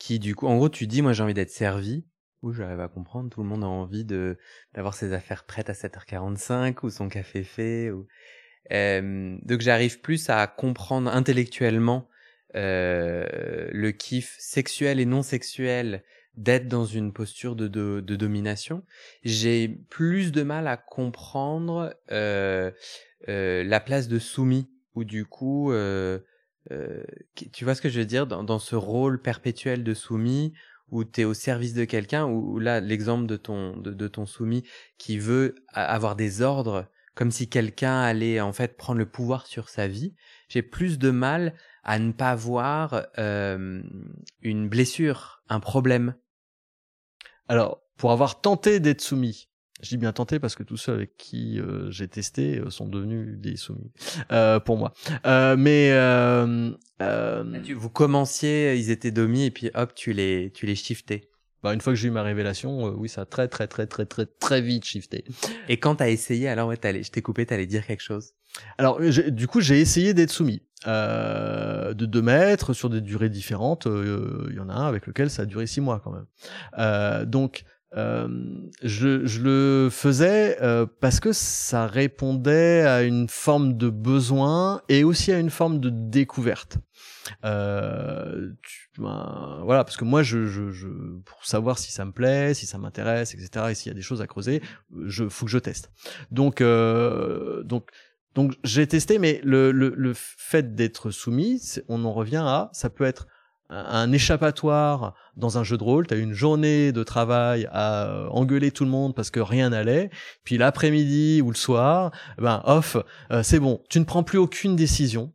qui du coup, en gros tu dis moi j'ai envie d'être servi, ou j'arrive à comprendre, tout le monde a envie de d'avoir ses affaires prêtes à 7h45 ou son café fait. Ou... Euh, donc j'arrive plus à comprendre intellectuellement euh, le kiff sexuel et non sexuel d'être dans une posture de, de, domination. J'ai plus de mal à comprendre euh, euh, la place de soumis, ou du coup, euh, euh, tu vois ce que je veux dire, dans, dans ce rôle perpétuel de soumis, où tu es au service de quelqu'un, ou là, l'exemple de ton, de, de ton soumis qui veut avoir des ordres, comme si quelqu'un allait en fait prendre le pouvoir sur sa vie, j'ai plus de mal à ne pas voir euh, une blessure, un problème. Alors, pour avoir tenté d'être soumis, je dis bien tenté parce que tous ceux avec qui euh, j'ai testé euh, sont devenus des soumis euh, pour moi. Euh, mais euh, vous commenciez, ils étaient domis et puis hop, tu les tu les shiftais. Bah, une fois que j'ai eu ma révélation, oui, ça a très très très très très très vite shifté. Et quand t'as essayé, alors ouais, je t'ai coupé, t'allais dire quelque chose. Alors, du coup, j'ai essayé d'être soumis. Euh, de deux mètres sur des durées différentes. Il euh, y en a un avec lequel ça a duré six mois quand même. Euh, donc euh, je, je, le faisais euh, parce que ça répondait à une forme de besoin et aussi à une forme de découverte. Euh, tu, ben, voilà, parce que moi, je, je, je, pour savoir si ça me plaît, si ça m'intéresse, etc., et s'il y a des choses à creuser, je faut que je teste. Donc, donc donc j'ai testé, mais le, le, le fait d'être soumis, on en revient à, ça peut être un échappatoire dans un jeu de rôle, tu as une journée de travail à euh, engueuler tout le monde parce que rien n'allait, puis l'après-midi ou le soir, ben off, euh, c'est bon, tu ne prends plus aucune décision,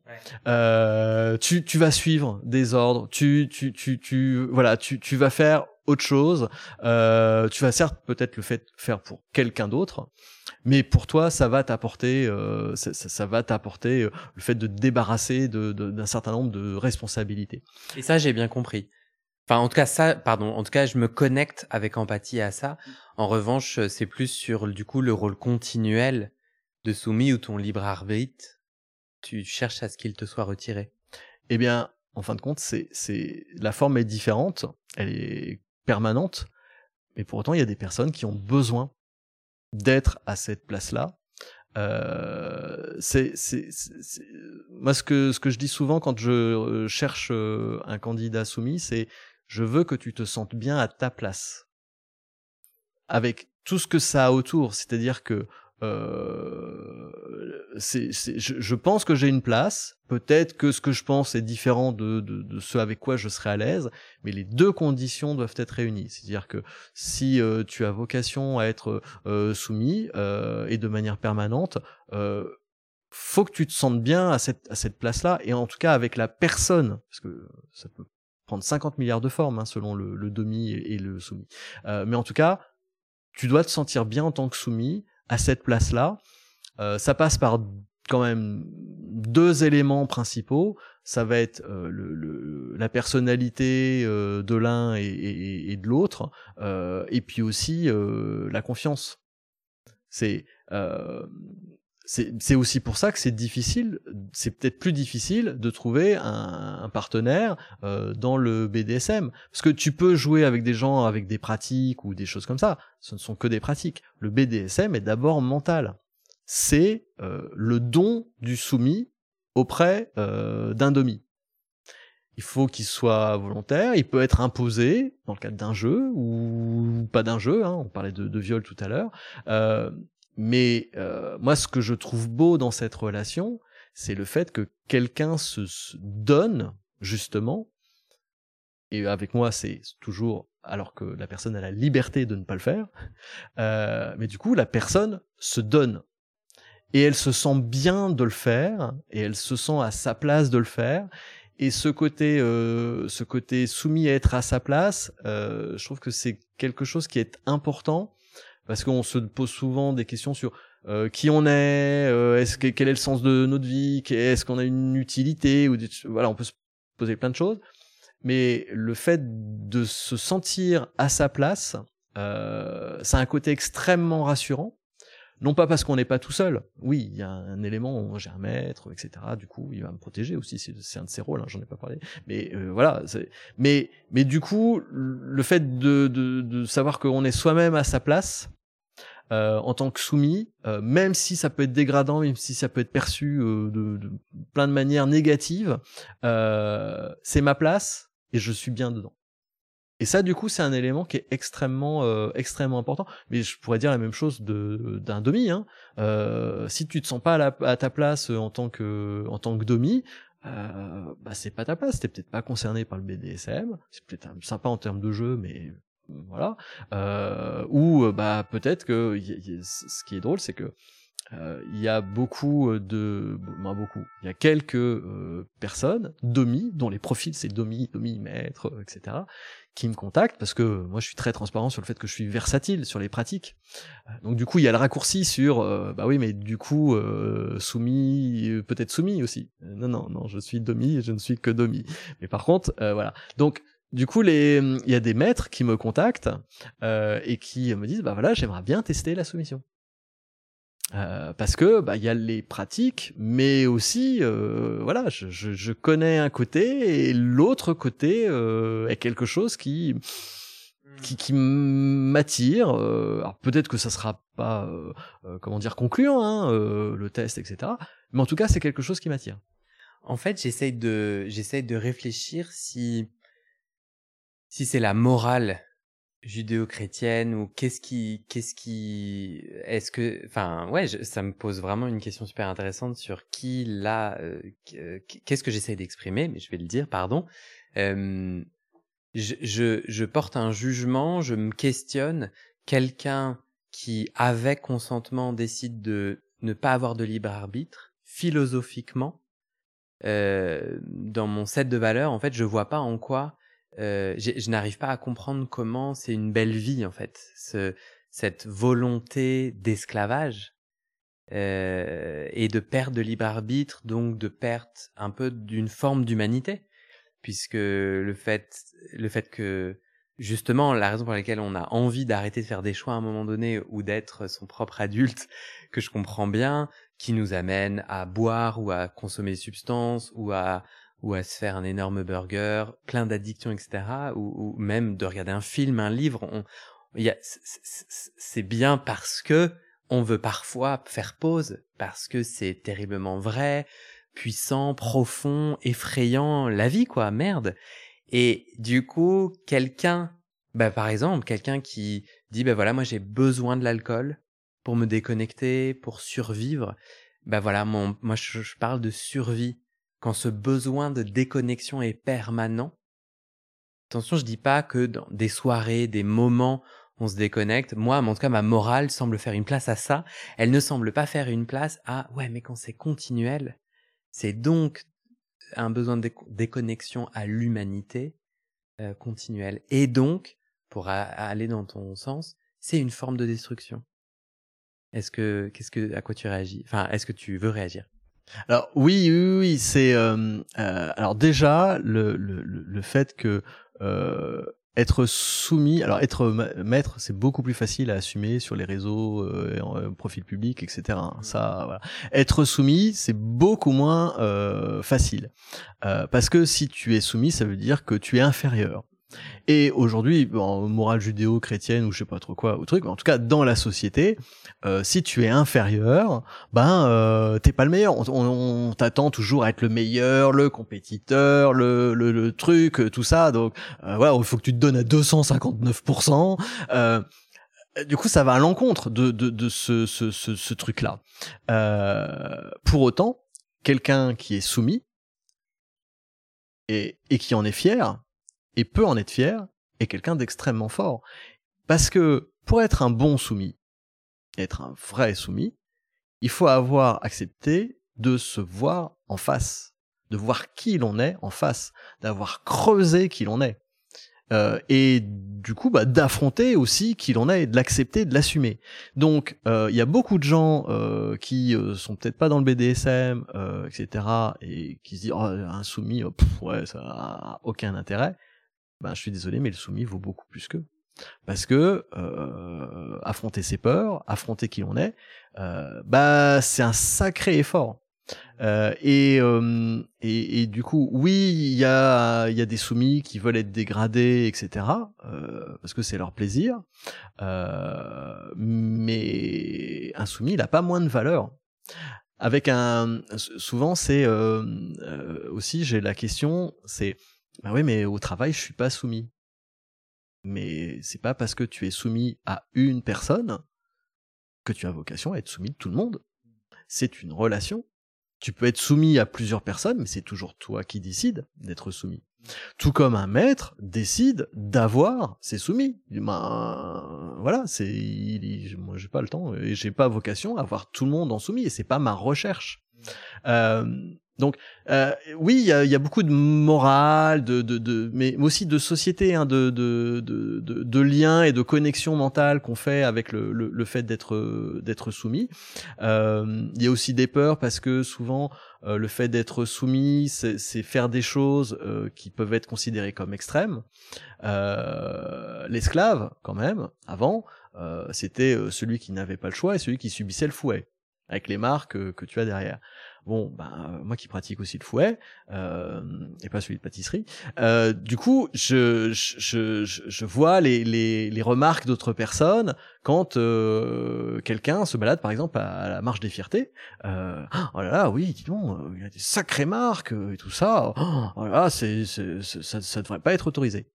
euh, tu, tu vas suivre des ordres, tu, tu, tu, tu, voilà, tu, tu vas faire autre chose, euh, tu vas certes peut-être le fait faire pour quelqu'un d'autre, mais pour toi, ça va t'apporter, euh, ça, ça, va t'apporter euh, le fait de te débarrasser d'un de, d'un certain nombre de responsabilités. Et ça, j'ai bien compris. Enfin, en tout cas, ça, pardon. En tout cas, je me connecte avec empathie à ça. En revanche, c'est plus sur du coup le rôle continuel de soumis ou ton libre arbitre. Tu cherches à ce qu'il te soit retiré. Eh bien, en fin de compte, c'est, c'est la forme est différente, elle est permanente, mais pour autant, il y a des personnes qui ont besoin d'être à cette place-là. Euh, c'est, moi ce que ce que je dis souvent quand je euh, cherche euh, un candidat soumis, c'est je veux que tu te sentes bien à ta place, avec tout ce que ça a autour. C'est-à-dire que euh, je, pense que j'ai une place. Peut-être que ce que je pense est différent de, ce avec quoi je serai à l'aise, mais les deux conditions doivent être réunies. C'est-à-dire que si euh, tu as vocation à être euh, soumis et de manière permanente, faut que tu te sentes bien à cette, place-là, et en tout cas avec la personne, parce que ça peut prendre 50 milliards de formes hein, selon le, le, demi et le soumis. mais en tout cas, tu dois te sentir bien en tant que soumis à cette place-là. Euh, ça passe par quand même deux éléments principaux. Ça va être euh, le, la personnalité euh, de l'un et, et, et, de l'autre, euh, et puis aussi euh, la confiance. C'est c'est aussi pour ça que c'est difficile, c'est peut-être plus difficile de trouver un, un partenaire euh, dans le BDSM. Parce que tu peux jouer avec des gens avec des pratiques ou des choses comme ça, ce ne sont que des pratiques. Le BDSM est d'abord mental. C'est euh, le don du soumis auprès euh, d'un demi. Il faut qu'il soit volontaire, il peut être imposé dans le cadre d'un jeu ou pas d'un jeu, hein, on parlait de, de viol tout à l'heure, euh, mais euh, moi, ce que je trouve beau dans cette relation, c'est le fait que quelqu'un se, donne, justement, et avec moi, c'est toujours alors que la personne a la liberté de ne pas le faire. Euh, mais du coup, la personne se donne et elle se sent bien de le faire et elle se sent à sa place de le faire. Et ce côté, euh, ce côté soumis à être à sa place, euh, je trouve que c'est quelque chose qui est important parce qu'on se pose souvent des questions sur euh, qui on est, euh, est-ce que, quel est le sens de notre vie, est-ce qu'on a une utilité ou voilà, on peut se poser plein de choses. Mais le fait de se sentir à sa place, euh, c'est un côté extrêmement rassurant non pas parce qu'on n'est pas tout seul. Oui, il y a un élément, j'ai un maître, etc. Du coup, il va me protéger aussi. C'est un de ses rôles. Hein, J'en ai pas parlé. Mais euh, voilà. Mais mais du coup, le fait de de, de savoir qu'on est soi-même à sa place. Euh, en tant que soumis, euh, même si ça peut être dégradant, même si ça peut être perçu euh, de, de, plein de manières négatives, euh, c'est ma place et je suis bien dedans. Et ça, du coup, c'est un élément qui est extrêmement, euh, extrêmement important. Mais je pourrais dire la même chose de d'un domi. Hein. Euh, si tu te sens pas à, ta place en tant que en tant que euh, bah c'est pas ta place. T'es peut-être pas concerné par le BDSM. C'est peut-être sympa en termes de jeu, mais voilà. Euh, ou bah peut-être que ce qui est drôle, c'est que euh, il y a beaucoup euh, de, ben beaucoup, il y a quelques euh, personnes, domi, dont les profils c'est domi, domi, maître, etc., qui me contactent parce que moi je suis très transparent sur le fait que je suis versatile sur les pratiques. Donc du coup il y a le raccourci sur, euh, bah oui mais du coup euh, soumis, peut-être soumis aussi. Non non non, je suis domi et je ne suis que domi. Mais par contre voilà. Donc du coup, les, il y a des maîtres qui me contactent euh, et qui me disent, bah voilà, j'aimerais bien tester la soumission. Euh, parce que bah il y a les pratiques, mais aussi euh, voilà, je, je, je, connais un côté et l'autre côté euh, est quelque chose qui qui, qui m'attire. Euh, alors peut-être que ça sera pas euh, comment dire concluant hein, le test, etc. Mais en tout cas c'est quelque chose qui m'attire. En fait, j'essaye de j'essaye de réfléchir si si c'est la morale judéo-chrétienne ou qu'est-ce qui qu'est-ce qui est-ce que enfin ouais ça me pose vraiment une question super intéressante sur qui là euh, qu'est-ce que j'essaie d'exprimer mais je vais le dire pardon. Euh, je, je, je porte un jugement je me questionne. Quelqu'un qui avec consentement décide de ne pas avoir de libre arbitre philosophiquement euh, dans mon set de valeurs en fait je vois pas en quoi euh, je n'arrive pas à comprendre comment c'est une belle vie en fait, ce, cette volonté d'esclavage euh, et de perte de libre arbitre, donc de perte un peu d'une forme d'humanité, puisque le fait, le fait que justement la raison pour laquelle on a envie d'arrêter de faire des choix à un moment donné ou d'être son propre adulte, que je comprends bien, qui nous amène à boire ou à consommer des substances ou à ou à se faire un énorme burger, plein d'addictions, etc. Ou, même de regarder un film, un livre. On, c'est bien parce que on veut parfois faire pause, parce que c'est terriblement vrai, puissant, profond, effrayant, la vie, quoi, merde. Et du coup, quelqu'un, bah, par exemple, quelqu'un qui dit, bah voilà, moi j'ai besoin de l'alcool pour me déconnecter, pour survivre. Bah voilà, mon, moi je parle de survie quand ce besoin de déconnexion est permanent. Attention, je dis pas que dans des soirées, des moments, on se déconnecte. Moi, en tout cas, ma morale semble faire une place à ça. Elle ne semble pas faire une place à ouais, mais quand c'est continuel, c'est donc un besoin de déconnexion à l'humanité euh, continuelle. Et donc, pour aller dans ton sens, c'est une forme de destruction. Est-ce que, qu'est-ce que, à quoi tu réagis? Enfin, est-ce que tu veux réagir? Alors oui, oui, oui, c'est euh, euh, alors déjà le, le, le fait que euh, être soumis, alors être maître, c'est beaucoup plus facile à assumer sur les réseaux, euh, en, profil public, etc. Hein. Mmh. Ça, voilà. Être soumis, c'est beaucoup moins euh, facile euh, parce que si tu es soumis, ça veut dire que tu es inférieur. Et aujourd'hui, en morale judéo-chrétienne ou je sais pas trop quoi, ou truc, en tout cas dans la société, euh, si tu es inférieur, ben euh, t'es pas le meilleur. On, on, t'attend toujours à être le meilleur, le compétiteur, le, le, le truc, tout ça. Donc euh, voilà, il faut que tu te donnes à 259%. Euh, du coup, ça va à l'encontre de, de, de ce, ce, ce, ce truc-là. Euh, pour autant, quelqu'un qui est soumis et, et qui en est fier, et peut en être fier, est quelqu'un d'extrêmement fort. Parce que pour être un bon soumis, être un vrai soumis, il faut avoir accepté de se voir en face, de voir qui l'on est en face, d'avoir creusé qui l'on est. Euh, et du coup bah, d'affronter aussi qui l'on est et de l'accepter, de l'assumer. Donc euh, il y a beaucoup de gens euh, qui sont peut-être pas dans le BDSM, etc. et qui se disent oh, un soumis, oh, ouais ça a aucun intérêt. Ben je suis désolé mais le soumis vaut beaucoup plus qu'eux. Parce que affronter ses peurs, affronter qui l'on est, bah c'est un sacré effort. Euh, et, euh, et, et, du coup, oui, il y a, y a des soumis qui veulent être dégradés, etc. Euh, parce que c'est leur plaisir. Euh, mais un soumis, il a pas moins de valeur. Avec un, souvent, c'est euh, aussi, j'ai la question, c'est, bah oui, mais au travail, je suis pas soumis. Mais c'est pas parce que tu es soumis à une personne que tu as vocation à être soumis de tout le monde. C'est une relation tu peux être soumis à plusieurs personnes, mais c'est toujours toi qui décides d'être soumis. Tout comme un maître décide d'avoir ses soumis. Ben, voilà, c'est, moi j'ai pas le temps et j'ai pas vocation à avoir tout le monde en soumis et c'est pas ma recherche. Euh, donc euh, oui, il y a, y a, beaucoup de morale, de, de, de, mais aussi de société, hein, de, de, de, de, liens et de connexion mentale qu'on fait avec le, le, le fait d'être d'être soumis. Euh, il y a aussi des peurs parce que souvent euh, le fait d'être soumis, c'est faire des choses euh, qui peuvent être considérées comme extrêmes. Euh, l'esclave, quand même, avant, c'était celui qui n'avait pas le choix et celui qui subissait le fouet avec les marques que tu as derrière. Bon, ben moi qui pratique aussi le fouet euh, et pas celui de pâtisserie, euh, du coup, je, je, je, je vois les, les, les remarques d'autres personnes quand euh, quelqu'un se balade par exemple à, la marche des fiertés. Euh, oh là là, oui, dis donc, il y a des sacrées marques et tout ça. Oh là, c'est, ça, ça devrait pas être autorisé.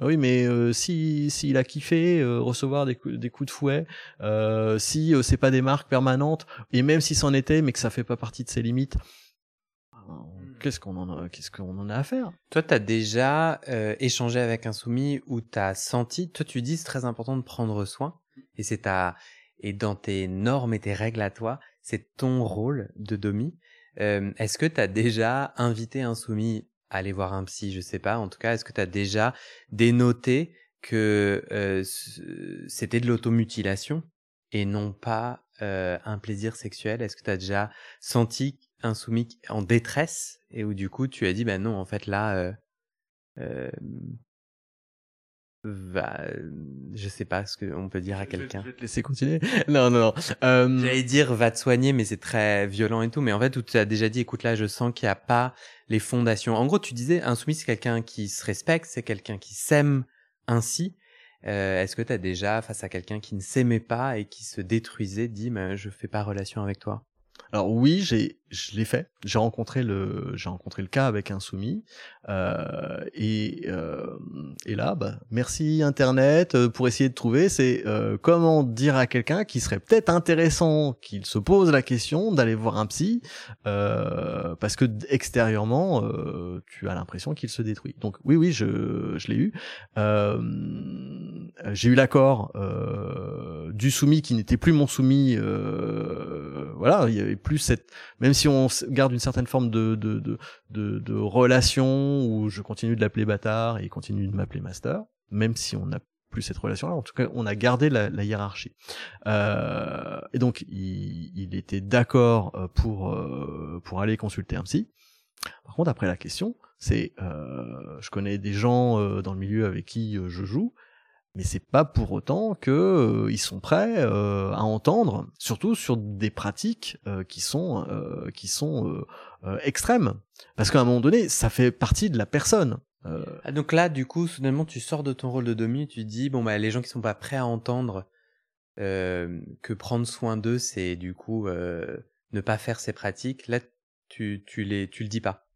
Oui, mais euh, si s'il a kiffé euh, recevoir des, des coups de fouet, euh, si euh, c'est pas des marques permanentes, et même si c'en était, mais que ça fait pas partie de ses limites, hmm. qu'est-ce qu'on en a, qu'est-ce qu'on en a à faire? Toi, t'as déjà échangé avec un soumis où t'as senti, toi tu dis c'est très important de prendre soin, et c'est ta et dans tes normes et tes règles à toi, c'est ton rôle de domi. Est-ce que t'as déjà invité un soumis aller voir un psy, je sais pas. En tout cas, est-ce que tu as déjà dénoté que euh, c'était de l'automutilation et non pas euh, un plaisir sexuel? Est-ce que tu as déjà senti un soumis en détresse et où du coup tu as dit ben non en fait là euh, euh va, je sais pas ce qu'on peut dire à quelqu'un. Je vais te laisser continuer. non, non, non. Euh... J'allais dire va te soigner, mais c'est très violent et tout. Mais en fait, tu as déjà dit, écoute là, je sens qu'il n'y a pas les fondations. En gros, tu disais, un soumis, c'est quelqu'un qui se respecte, c'est quelqu'un qui s'aime ainsi. Euh, Est-ce que tu as déjà, face à quelqu'un qui ne s'aimait pas et qui se détruisait, dit, mais je fais pas relation avec toi? Alors oui, j'ai, je l'ai fait. J'ai rencontré le, j'ai rencontré le cas avec un soumis, euh, et euh, et là, bah, merci Internet euh, pour essayer de trouver. C'est comment dire à quelqu'un qui serait peut-être intéressant qu'il se pose la question d'aller voir un psy, parce que extérieurement, tu as l'impression qu'il se détruit. Donc oui, oui, je, je l'ai eu. j'ai eu l'accord du soumis qui n'était plus mon soumis. voilà, plus cette, même si on garde une certaine forme de de, de, relation où je continue de l'appeler bâtard et il continue de m'appeler master, même si on n'a plus cette relation-là. En tout cas, on a gardé la, hiérarchie. Euh, et donc, il, était d'accord euh, pour euh, pour aller consulter un psy. Par contre, après la question, c'est, je connais des gens dans le milieu avec qui je joue mais c'est pas pour autant que euh, ils sont prêts euh, à entendre, surtout sur des pratiques euh, qui sont qui sont extrêmes, parce qu'à un moment donné, ça fait partie de la personne. Ah, donc là, du coup, soudainement, tu sors de ton rôle de demi, tu dis bon bah les gens qui sont pas prêts à entendre que prendre soin d'eux, c'est du coup ne pas faire ces pratiques. Là, tu tu les tu le dis pas.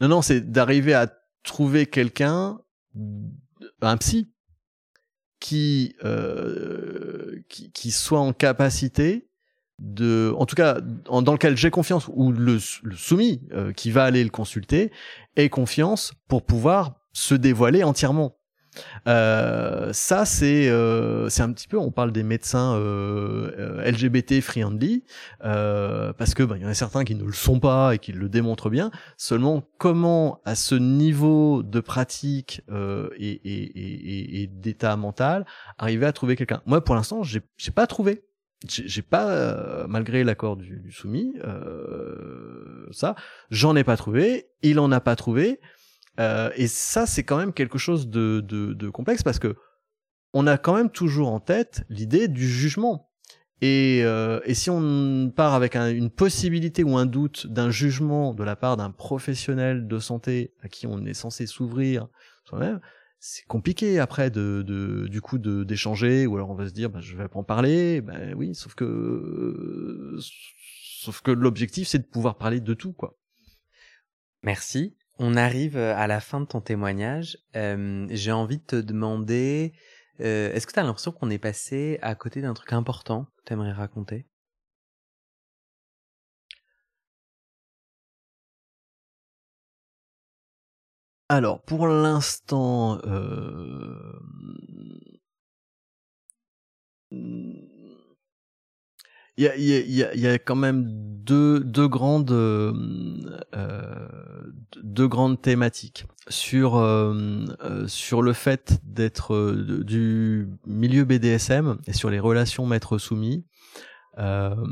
Non non, c'est d'arriver à trouver quelqu'un, un psy qui, euh, qui, qui soit en capacité de, en tout cas, dans lequel j'ai confiance, ou le, le soumis euh, qui va aller le consulter, ait confiance pour pouvoir se dévoiler entièrement. Euh, ça, c'est euh, c'est un petit peu, on parle des médecins euh, LGBT friendly, parce que bah, il y en a certains qui ne le sont pas et qui le démontrent bien. Seulement, comment à ce niveau de pratique et, et, et, et d'état mental arriver à trouver quelqu'un? Moi, pour l'instant, j'ai pas trouvé. J'ai pas, malgré l'accord du, du, soumis, ça, j'en ai pas trouvé. Il en a pas trouvé. Euh, et ça, c'est quand même quelque chose de, de, de, complexe parce que on a quand même toujours en tête l'idée du jugement. Et, euh, et, si on part avec une possibilité ou un doute d'un jugement de la part d'un professionnel de santé à qui on est censé s'ouvrir soi-même, c'est compliqué après de, de, du coup d'échanger ou alors on va se dire bah, je vais pas en parler. Ben oui sauf que sauf que l'objectif c'est de pouvoir parler de tout quoi. Merci on arrive à la fin de ton témoignage. J'ai envie de te demander, est-ce que tu as l'impression qu'on est passé à côté d'un truc important que tu aimerais raconter? Alors, pour l'instant, il y a, y, a, y a, quand même deux, deux grandes euh, euh deux grandes thématiques sur euh, euh sur le fait d'être euh, du milieu BDSM et sur les relations maître soumis. le,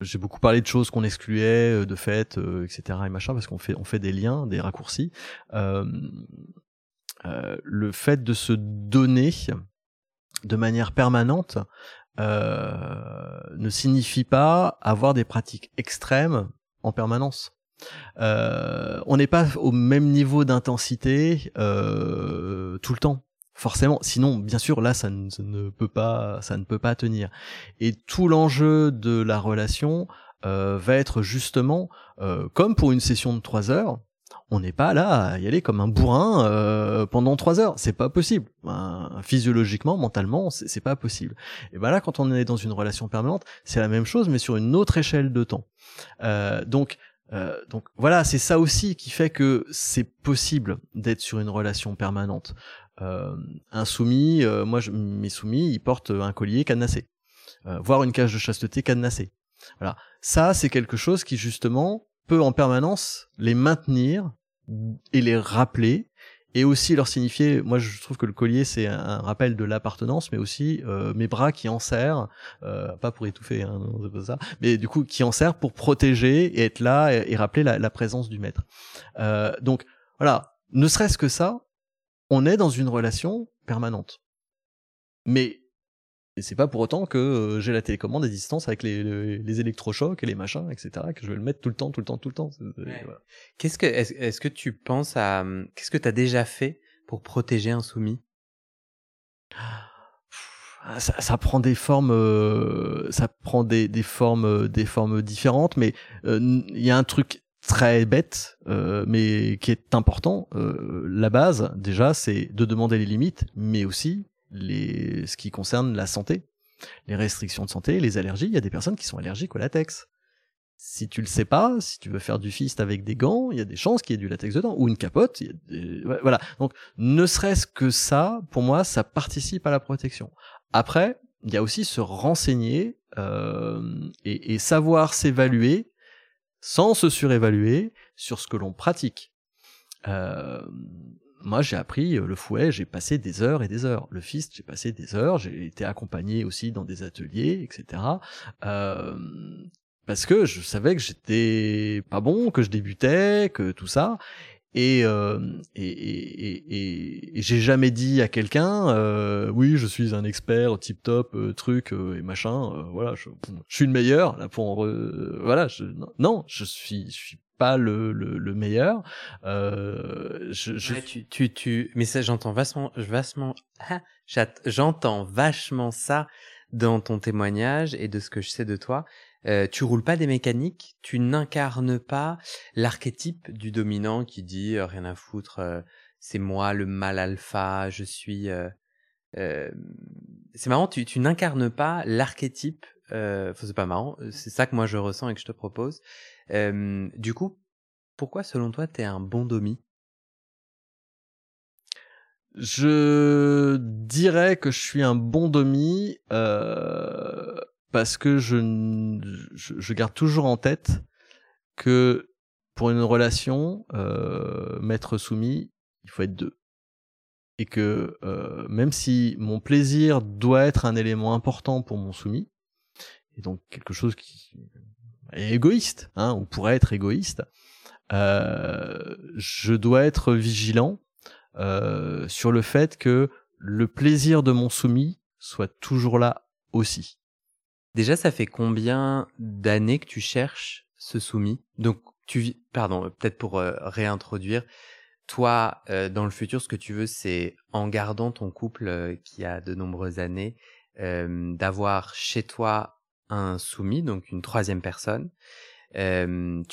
j'ai beaucoup parlé de choses qu'on excluait, de fait, etc. et machin, parce qu'on fait on fait des liens, des raccourcis. le fait de se donner de manière permanente euh, ne signifie pas avoir des pratiques extrêmes en permanence. Euh, on n'est pas au même niveau d'intensité euh, tout le temps forcément sinon bien sûr là ça ne, ça ne, peut pas ça ne peut pas tenir et tout l'enjeu de la relation va être justement comme pour une session de trois heures on n'est pas là à y aller comme un bourrin euh, pendant trois heures. C'est pas possible. physiologiquement, mentalement, c'est pas possible. Et ben là, quand on est dans une relation permanente, c'est la même chose, mais sur une autre échelle de temps. Euh, donc, euh, donc voilà, c'est ça aussi qui fait que c'est possible d'être sur une relation permanente. un soumis, moi, je, mes soumis, ils portent un collier cadenassé, voire une cage de chasteté cadenassée. Voilà, ça, c'est quelque chose qui justement peut en permanence les maintenir et les rappeler et aussi leur signifier moi je trouve que le collier c'est un rappel de l'appartenance mais aussi euh, mes bras qui en serrent euh, pas pour étouffer hein, c'est pas ça mais du coup qui en serrent pour protéger et être là et, rappeler la, la, présence du maître. Euh, donc voilà. Ne serait-ce que ça on est dans une relation permanente. Mais et c'est pas pour autant que euh, j'ai la télécommande à distance avec les, les, électrochocs et les machins, etc., que je vais le mettre tout le temps, tout le temps, tout le temps. Qu'est-ce que, est-ce, que tu penses à, hum, qu'est-ce que tu as déjà fait pour protéger un soumis? Ah, ça, ça, prend des formes, euh, ça prend des, des formes, euh, des formes différentes, mais il y a un truc très bête, mais qui est important. la base, déjà, c'est de demander les limites, mais aussi ce qui concerne la santé, les restrictions de santé, les allergies. Il y a des personnes qui sont allergiques au latex. Si tu le sais pas, si tu veux faire du fist avec des gants, il y a des chances qu'il y ait du latex dedans ou une capote. Voilà. Donc, ne serait-ce que ça, pour moi, ça participe à la protection. Après, il y a aussi se renseigner euh, et, et savoir s'évaluer sans se surévaluer sur ce que l'on pratique. Euh, moi j'ai appris euh, le fouet, j'ai passé des heures et des heures. Le fist, j'ai passé des heures, j'ai été accompagné aussi dans des ateliers, etc. Euh, parce que je savais que j'étais pas bon, que je débutais, que tout ça. Et, euh, et, et, et, j'ai jamais dit à quelqu'un, euh, oui, je suis un expert, tip top, euh, truc et machin. voilà, je, je, suis le meilleur là pour. voilà, je, non, je suis, je suis pas le, le, le meilleur. Euh, je, je... tu, tu, tu, mais ça, j'entends vachement, vachement, ah, j'entends vachement ça dans ton témoignage et de ce que je sais de toi. Euh, tu roules pas des mécaniques, tu n'incarnes pas l'archétype du dominant qui dit euh, rien à foutre, euh, c'est moi le mal alpha, je suis. C'est marrant, tu, tu n'incarnes pas l'archétype. c'est pas marrant, c'est ça que moi je ressens et que je te propose. Du coup, pourquoi selon toi tu es un bon domi? Je dirais que je suis un bon domi euh, parce que je, je, je, garde toujours en tête que pour une relation, euh, maître soumis, il faut être deux. Et que euh, même si mon plaisir doit être un élément important pour mon soumis, et donc quelque chose qui est égoïste, hein, on pourrait être égoïste, euh, je dois être vigilant euh, sur le fait que le plaisir de mon soumis soit toujours là aussi. Déjà, ça fait combien d'années que tu cherches ce soumis? Donc, tu, pardon, peut-être pour euh, réintroduire, toi, dans le futur, ce que tu veux, c'est en gardant ton couple qui a de nombreuses années, d'avoir chez toi un soumis, donc une troisième personne. tu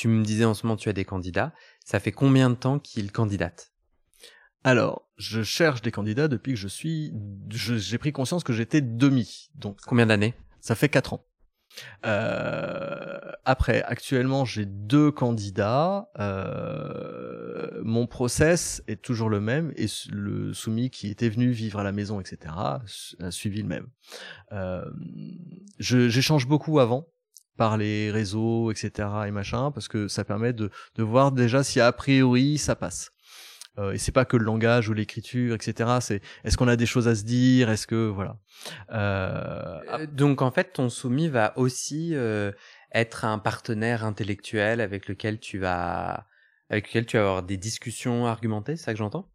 me disais en ce moment, tu as des candidats. Ça fait combien de temps qu'ils candidatent? Alors, je cherche des candidats depuis que je suis, j'ai pris conscience que j'étais demi. Donc, combien d'années? Ça fait quatre ans. Euh, après, actuellement, j'ai deux candidats. Euh, mon process est toujours le même et le soumis qui était venu vivre à la maison, etc., a suivi le même. Euh, J'échange beaucoup avant par les réseaux, etc. et machin, parce que ça permet de, de voir déjà si a priori ça passe. Euh, et c'est pas que le langage ou l'écriture, etc. C'est est-ce qu'on a des choses à se dire Est-ce que voilà. Euh, euh, donc en fait, ton soumis va aussi être un partenaire intellectuel avec lequel tu vas avec lequel tu vas avoir des discussions argumentées, c'est ça que j'entends?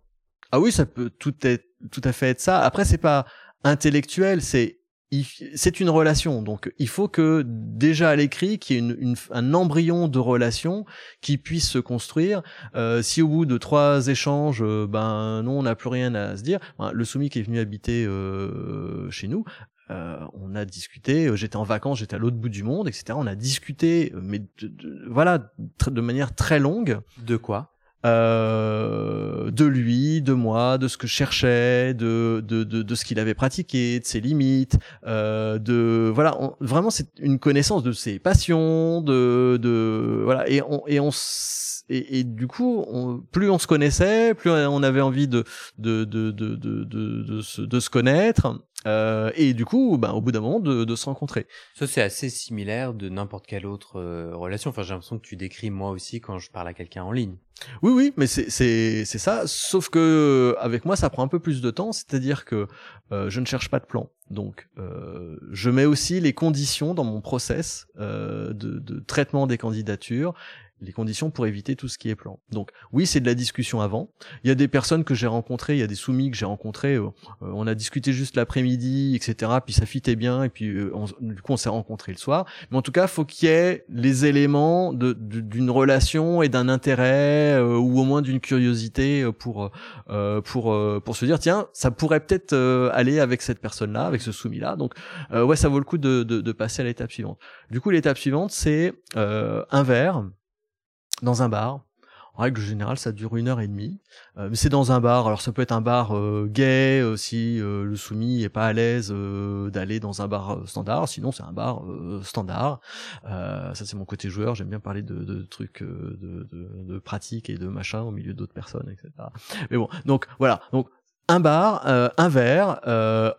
Ah oui, ça peut tout être tout à fait être ça. Après, c'est pas intellectuel, c'est c'est une relation, donc il faut que déjà à l'écrit qu'il y ait une, un embryon de relation qui puisse se construire. Euh, si au bout de trois échanges, euh, ben non, on n'a plus rien à se dire. Ben, le soumis qui est venu habiter euh, chez nous, euh, on a discuté. Euh, j'étais en vacances, j'étais à l'autre bout du monde, etc. On a discuté, mais voilà, de manière très longue. De quoi? Euh, de lui, de moi, de ce que je cherchais, de de, de, de ce qu'il avait pratiqué, de ses limites, euh, de voilà, vraiment c'est une connaissance de ses passions, de de voilà et on et on et, et du coup, plus on se connaissait, plus on avait envie de de de de de, de, se, de se connaître. Euh, et du coup, ben, au bout d'un moment, de, de, se rencontrer. Ça, c'est assez similaire de n'importe quelle autre euh, relation. Enfin, j'ai l'impression que tu décris moi aussi quand je parle à quelqu'un en ligne. Oui, oui, mais c'est c'est c'est ça. Sauf que avec moi, ça prend un peu plus de temps. C'est-à-dire que euh, je ne cherche pas de plan. Donc, euh, je mets aussi les conditions dans mon process euh, de, de traitement des candidatures les conditions pour éviter tout ce qui est plan. Donc oui, c'est de la discussion avant. Il y a des personnes que j'ai rencontrées, il y a des soumis que j'ai rencontrés. Euh, euh, on a discuté juste l'après-midi, etc. Puis ça fitait bien et puis euh, du coup on s'est rencontrés le soir. Mais en tout cas, faut qu'il y ait les éléments d'une relation et d'un intérêt ou au moins d'une curiosité pour pour pour se dire tiens, ça pourrait peut-être aller avec cette personne-là, avec ce soumis-là. Donc ouais, ça vaut le coup de, de, de passer à l'étape suivante. Du coup, l'étape suivante, c'est un verre dans un bar. En règle générale, ça dure une heure et demie. Euh, mais c'est dans un bar. Alors ça peut être un bar euh, gay euh, si le soumis est pas à l'aise d'aller dans un bar standard. Sinon, c'est un bar standard. ça, c'est mon côté joueur. J'aime bien parler de, trucs de, de, de pratiques et de machin au milieu d'autres personnes, etc. Mais bon, donc voilà. Donc un bar, un verre,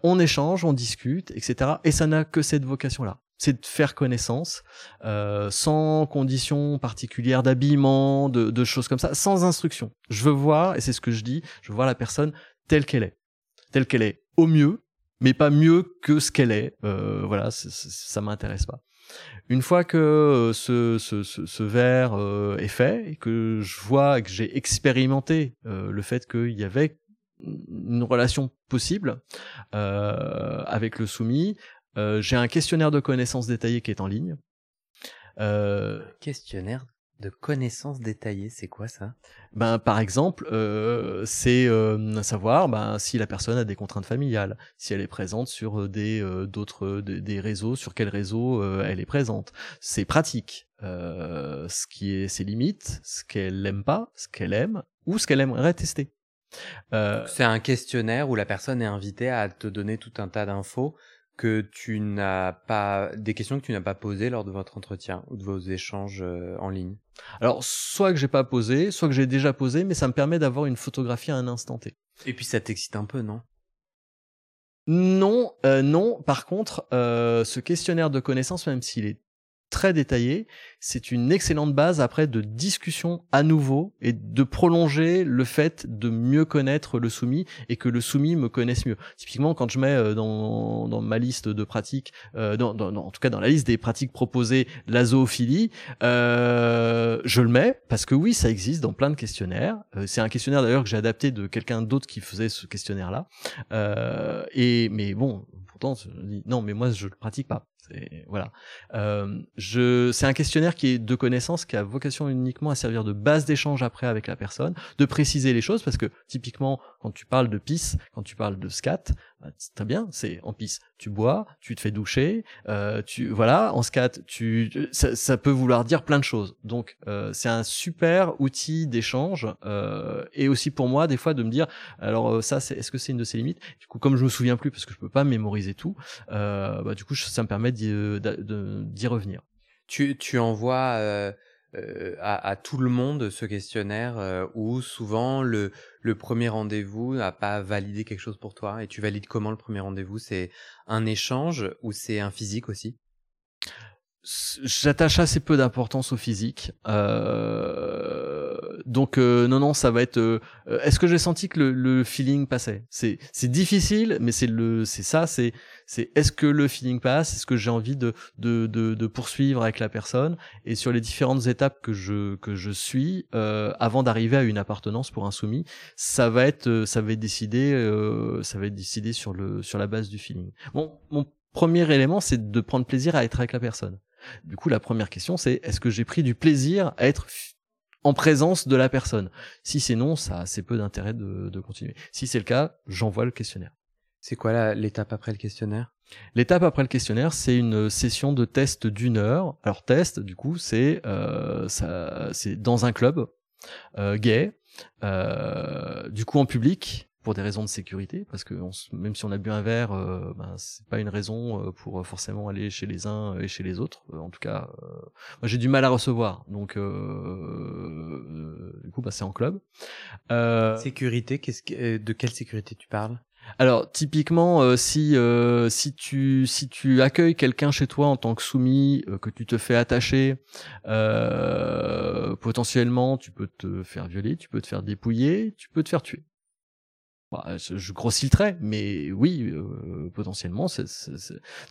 on échange, on discute, etc. Et ça n'a que cette vocation-là c'est de faire connaissance, euh, sans conditions particulières d'habillement, de, de, choses comme ça, sans instruction. Je veux voir, et c'est ce que je dis, je veux voir la personne telle qu'elle est, telle qu'elle est, au mieux, mais pas mieux que ce qu'elle est. Euh, voilà, ça m'intéresse pas. Une fois que euh, ce, ce, ce, ce verre euh, est fait que je vois que j'ai expérimenté euh, le fait qu'il y avait une relation possible euh, avec le soumis, j'ai un questionnaire de connaissances détaillées qui est en ligne. Euh, questionnaire de connaissances détaillées, c'est quoi ça? Ben par exemple, euh, c'est euh, savoir ben, si la personne a des contraintes familiales, si elle est présente sur euh, des d'autres des, réseaux, sur quel réseau elle est présente. C'est pratique, ce qui est ses limites, ce qu'elle aime pas, ce qu'elle aime ou ce qu'elle aimerait tester. c'est un questionnaire où la personne est invitée à te donner tout un tas d'infos que tu n'as pas des questions que tu n'as pas posées lors de votre entretien ou de vos échanges euh, en ligne? Alors, soit que j'ai pas posé, soit que j'ai déjà posé, mais ça me permet d'avoir une photographie à un instant T. Et puis ça t'excite un peu, non? Non, euh, non. Par contre, euh, ce questionnaire de connaissances, même s'il est très détaillé, c'est une excellente base après de discussion à nouveau et de prolonger le fait de mieux connaître le soumis et que le soumis me connaisse mieux. Typiquement, quand je mets euh, dans, dans ma liste de pratiques, euh, dans, dans, en tout cas dans la liste des pratiques proposées, la zoophilie, euh, je le mets parce que oui, ça existe dans plein de questionnaires. Euh, c'est un questionnaire d'ailleurs que j'ai adapté de quelqu'un d'autre qui faisait ce questionnaire-là. Euh, et mais bon, pourtant, non, mais moi je le pratique pas voilà. Euh, je, c'est un questionnaire qui est de connaissance, qui a vocation uniquement à servir de base d'échange après avec la personne, de préciser les choses, parce que typiquement, quand tu parles de PIS, quand tu parles de SCAT, bah, très bien, c'est en PIS, tu bois, tu te fais doucher, euh, tu voilà, en SCAT, tu, ça, peut vouloir dire plein de choses. Donc, euh, c'est un super outil d'échange, et aussi pour moi, des fois, de me dire, alors ça, c'est, est-ce que c'est une de ses limites? Du coup, comme je me souviens plus, parce que je peux pas mémoriser tout, bah, du coup, ça me permet d'y revenir. Tu, tu envoies euh, euh, à, tout le monde ce questionnaire euh, où souvent le, le premier rendez-vous n'a pas validé quelque chose pour toi? Et tu valides comment le premier rendez-vous? C'est un échange ou c'est un physique aussi? J'attache assez peu d'importance au physique. Euh, donc euh, non non, ça va être. Euh, est-ce que j'ai senti que le, le feeling passait? C'est c'est difficile, mais c'est le c'est ça. C'est c'est est-ce que le feeling passe? Est-ce que j'ai envie de, de de, de poursuivre avec la personne? Et sur les différentes étapes que je que je suis euh, avant d'arriver à une appartenance pour un soumis, ça va être ça va être décidé ça va être décidé sur le sur la base du feeling. Bon mon premier élément, c'est de prendre plaisir à être avec la personne. Du coup, la première question, c'est est-ce que j'ai pris du plaisir à être en présence de la personne? Si c'est non, ça a assez peu d'intérêt de, de, continuer. Si c'est le cas, j'envoie le questionnaire. C'est quoi l'étape après le questionnaire? L'étape après le questionnaire, c'est une session de test d'une heure. Alors test, du coup, c'est euh, c'est dans un club euh, gay, euh, du coup en public, pour des raisons de sécurité, parce que même si on a bu un verre, euh, ben, c'est pas une raison euh, pour forcément aller chez les uns et chez les autres. Euh, en tout cas, moi j'ai du mal à recevoir, donc du coup, bah, c'est en club. sécurité, qu'est-ce que, de quelle sécurité tu parles? Alors typiquement, si si tu si tu accueilles quelqu'un chez toi en tant que soumis, que tu te fais attacher, potentiellement tu peux te faire violer, tu peux te faire dépouiller, tu peux te faire tuer. Bah, je grossis le trait, mais oui, euh, potentiellement. c'est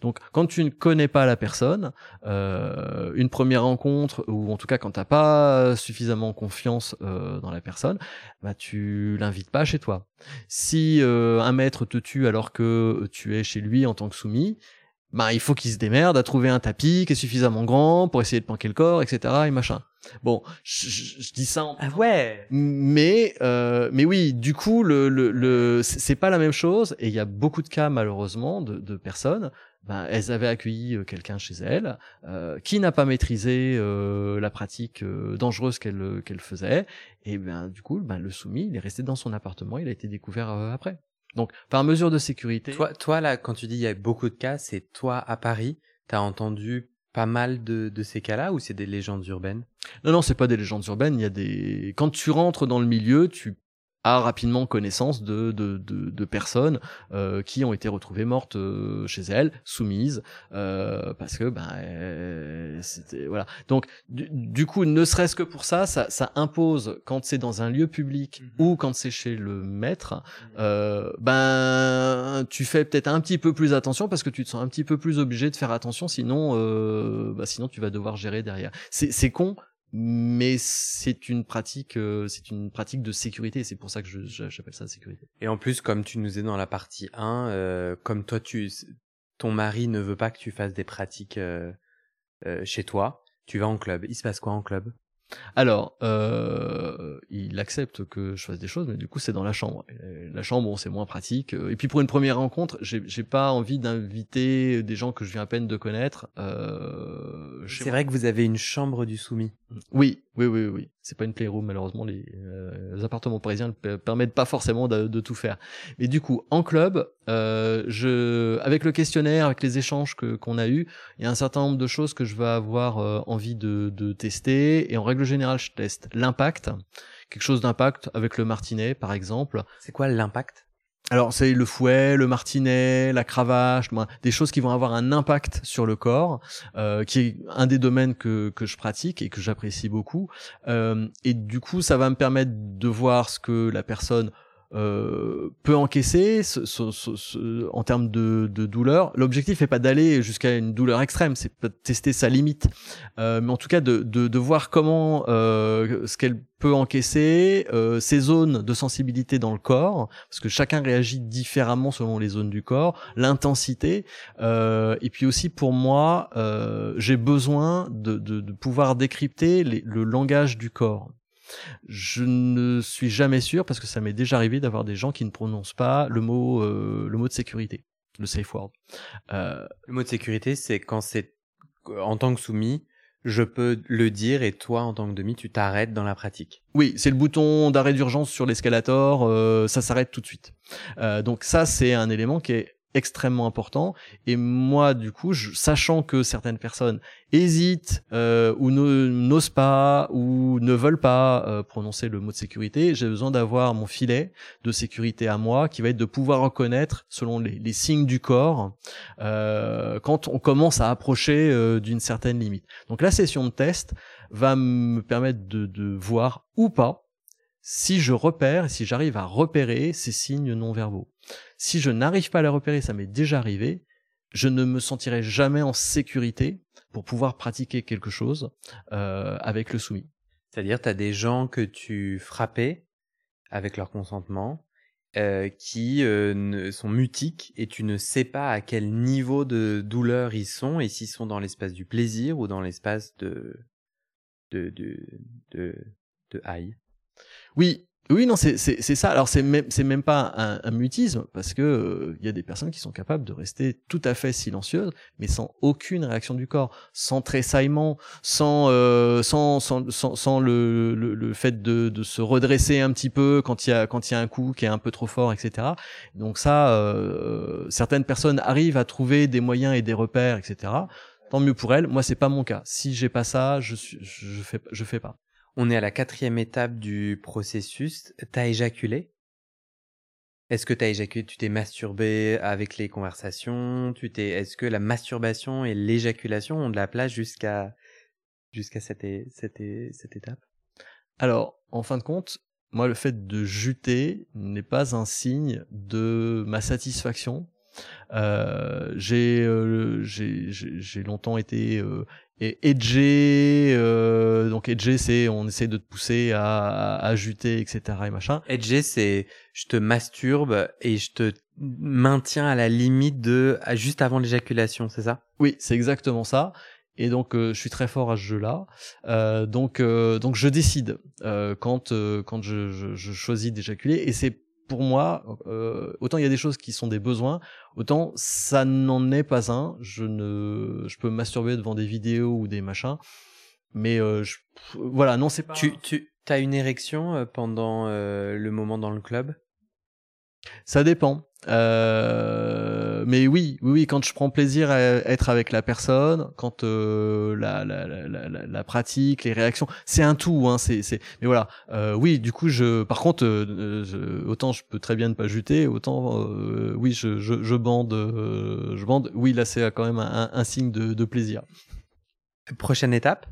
Donc, quand tu ne connais pas la personne, euh, une première rencontre, ou en tout cas quand t'as pas suffisamment confiance euh, dans la personne, bah tu l'invites pas chez toi. Si euh, un maître te tue alors que tu es chez lui en tant que soumis, bah il faut qu'il se démerde à trouver un tapis qui est suffisamment grand pour essayer de planquer le corps, etc. et machin. Bon, je, je, dis ça. En... Ah ouais. Mais euh, mais oui, du coup le le, le c'est pas la même chose et il y a beaucoup de cas malheureusement de, de personnes. Ben, elles avaient accueilli euh, quelqu'un chez elles euh, qui n'a pas maîtrisé euh, la pratique euh, dangereuse qu'elle qu'elle faisait et ben du coup ben le soumis il est resté dans son appartement il a été découvert euh, après donc, par mesure de sécurité. Toi, toi là, quand tu dis il y a beaucoup de cas, c'est toi à Paris, t'as entendu pas mal de, de ces cas-là ou c'est des légendes urbaines? Non, non, c'est pas des légendes urbaines. Il y a des. Quand tu rentres dans le milieu, tu a rapidement connaissance de, de, de, de personnes euh, qui ont été retrouvées mortes euh, chez elles, soumises, euh, parce que ben c'était voilà. Donc du, du, coup, ne serait-ce que pour ça, ça, ça impose quand c'est dans un lieu public mm-hmm. ou quand c'est chez le maître, mm-hmm. euh, ben tu fais peut-être un petit peu plus attention parce que tu te sens un petit peu plus obligé de faire attention, sinon euh, bah, sinon tu vas devoir gérer derrière. C'est con, mais c'est une pratique euh, c'est une pratique de sécurité c'est pour ça que j'appelle ça sécurité. Et en plus comme tu nous es dans la partie 1 euh, comme toi tu ton mari ne veut pas que tu fasses des pratiques euh, euh chez toi tu vas en club. Il se passe quoi en club? Alors, euh, il accepte que je fasse des choses, mais du coup, c'est dans la chambre. la chambre, bon, c'est moins pratique. Et puis, pour une première rencontre, j'ai pas envie d'inviter des gens que je viens à peine de connaître. Euh, c'est vrai que vous avez une chambre du soumis. Oui, Oui, oui, oui. C'est pas une playroom, malheureusement. Les, euh, appartements parisiens ne permettent pas forcément de, de, tout faire. Mais du coup, en club, euh, je, avec le questionnaire, avec les échanges que qu'on a eu, il y a un certain nombre de choses que je vais avoir euh, envie de, de tester. Et en règle générale, je teste l'impact, quelque chose d'impact avec le martinet, par exemple. C'est quoi l'impact? Alors c'est le fouet, le martinet, la cravache, des choses qui vont avoir un impact sur le corps, euh, qui est un des domaines que, que je pratique et que j'apprécie beaucoup. Euh, et du coup, ça va me permettre de voir ce que la personne euh, peut encaisser ce, ce, ce, en termes de, de douleur. L'objectif n'est pas d'aller jusqu'à une douleur extrême, c'est de tester sa limite, euh, mais en tout cas de, de, de voir comment euh, ce qu'elle peut encaisser, euh, ses zones de sensibilité dans le corps, parce que chacun réagit différemment selon les zones du corps, l'intensité, euh, et puis aussi pour moi, j'ai besoin de, pouvoir décrypter le langage du corps. Je ne suis jamais sûr parce que ça m'est déjà arrivé d'avoir des gens qui ne prononcent pas le mot, euh, le mot de sécurité, le safe word. Euh... Le mot de sécurité, c'est quand c'est en tant que soumis, je peux le dire et toi, en tant que demi, tu t'arrêtes dans la pratique. Oui, c'est le bouton d'arrêt d'urgence sur l'escalator, euh, ça s'arrête tout de suite. Euh, donc ça, c'est un élément qui est extrêmement important. Et moi, du coup, je, sachant que certaines personnes hésitent euh, ou n'osent pas ou ne veulent pas euh, prononcer le mot de sécurité, j'ai besoin d'avoir mon filet de sécurité à moi qui va être de pouvoir reconnaître, selon les, les signes du corps, euh, quand on commence à approcher euh, d'une certaine limite. Donc la session de test va me permettre de, de voir ou pas si je repère, si j'arrive à repérer ces signes non verbaux. Si je n'arrive pas à les repérer, ça m'est déjà arrivé, je ne me sentirai jamais en sécurité pour pouvoir pratiquer quelque chose euh, avec le soumis. C'est-à-dire, tu as des gens que tu frappais avec leur consentement, euh, qui euh, sont mutiques et tu ne sais pas à quel niveau de douleur ils sont et s'ils sont dans l'espace du plaisir ou dans l'espace de de de de, de high. Oui, oui, non, c'est ça. Alors c'est même c'est même pas un, un, mutisme parce que il euh, y a des personnes qui sont capables de rester tout à fait silencieuses, mais sans aucune réaction du corps, sans tressaillement, sans euh, sans, sans, sans le, le, le, fait de, de se redresser un petit peu quand il y a quand il y a un coup qui est un peu trop fort, etc. Donc ça, euh, certaines personnes arrivent à trouver des moyens et des repères, etc. Tant mieux pour elles. Moi, c'est pas mon cas. Si j'ai pas ça, je suis je fais je fais pas. On est à la quatrième étape du processus. T'as éjaculé? Est-ce que t'as éjaculé? Tu t'es masturbé avec les conversations? Tu t'es Est-ce que la masturbation et l'éjaculation ont de la place jusqu'à jusqu'à cette, cette, cette étape? Alors, en fin de compte, moi, le fait de juter n'est pas un signe de ma satisfaction. Euh, j'ai euh, j'ai longtemps été euh, et edger euh, donc edger c'est on essaie de te pousser à, à, juter etc et machin. Edger c'est je te masturbe et je te maintiens à la limite de juste avant l'éjaculation c'est ça? Oui c'est exactement ça. Et donc euh, je suis très fort à ce jeu-là. Euh, donc euh, donc je décide euh, quand quand je, je, je choisis d'éjaculer. Et c'est pour moi, euh, autant il y a des choses qui sont des besoins, autant ça n'en est pas un. Je ne, je peux masturber devant des vidéos ou des machins, mais euh, je, voilà, non, c'est pas. Tu, tu as une érection euh, pendant euh, le moment dans le club? Ça dépend. Euh, mais oui, oui, oui, quand je prends plaisir à être avec la personne, quand euh, la, la, la, la, pratique, les réactions, c'est un tout. Hein, c'est, c'est. Mais voilà, euh, oui, du coup, je. Par contre, euh, je, autant je peux très bien ne pas juter, autant euh, oui, je, je, je bande, je bande. Oui, là, c'est quand même un, un signe de, de plaisir. Prochaine étape?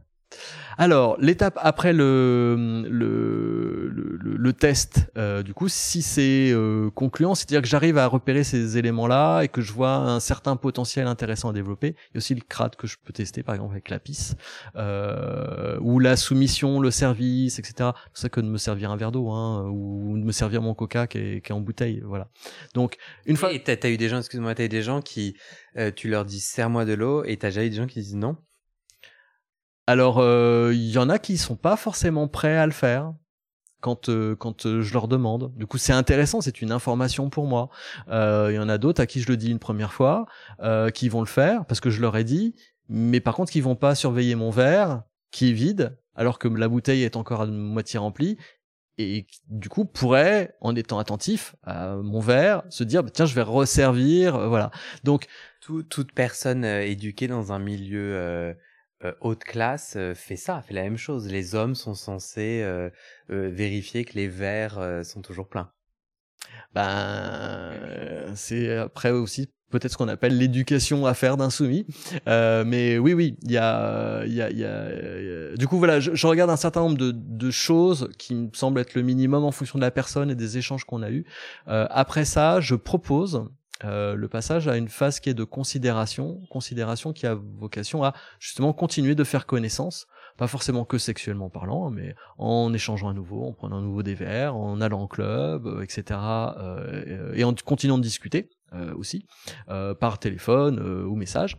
Alors, l'étape après le, le, le, le test, euh, du coup, si c'est euh, concluant, c'est-à-dire que j'arrive à repérer ces éléments-là et que je vois un certain potentiel intéressant à développer, il y a aussi le CRAD que je peux tester, par exemple avec la PIS, euh, ou la soumission, le service, etc. C'est ça que de me servir un verre d'eau, hein, ou de me servir mon coca qui est, qui est en bouteille, voilà. Donc, une fois... Et t'as as eu des gens, excuse-moi, t'as eu des gens qui, euh, tu leur dis, serre-moi de l'eau, et t'as déjà eu des gens qui disent non alors, il euh, y en a qui sont pas forcément prêts à le faire quand euh, quand euh, je leur demande. Du coup, c'est intéressant, c'est une information pour moi. Il y en a d'autres à qui je le dis une première fois, qui vont le faire parce que je leur ai dit, mais par contre, qui vont pas surveiller mon verre qui est vide alors que la bouteille est encore à moitié remplie et du coup pourrait en étant attentif à mon verre se dire bah, tiens je vais resservir euh, voilà donc toute personne euh, éduquée dans un milieu euh, haute classe fait ça fait la même chose les hommes sont censés vérifier que les verres sont toujours pleins ben c'est après aussi peut-être ce qu'on appelle l'éducation à faire d'un soumis. Euh, mais oui, oui, il y a, y a, y a, du coup voilà, je, je, regarde un certain nombre de, de, choses qui me semblent être le minimum en fonction de la personne et des échanges qu'on a eus. Euh, après ça, je propose euh, le passage à une phase qui est de considération, considération qui a vocation à justement continuer de faire connaissance pas forcément que sexuellement parlant, mais en échangeant à nouveau, en prenant à nouveau des verres, en allant en club, euh, etc., euh, et en continuant de discuter. Euh, aussi par téléphone ou message.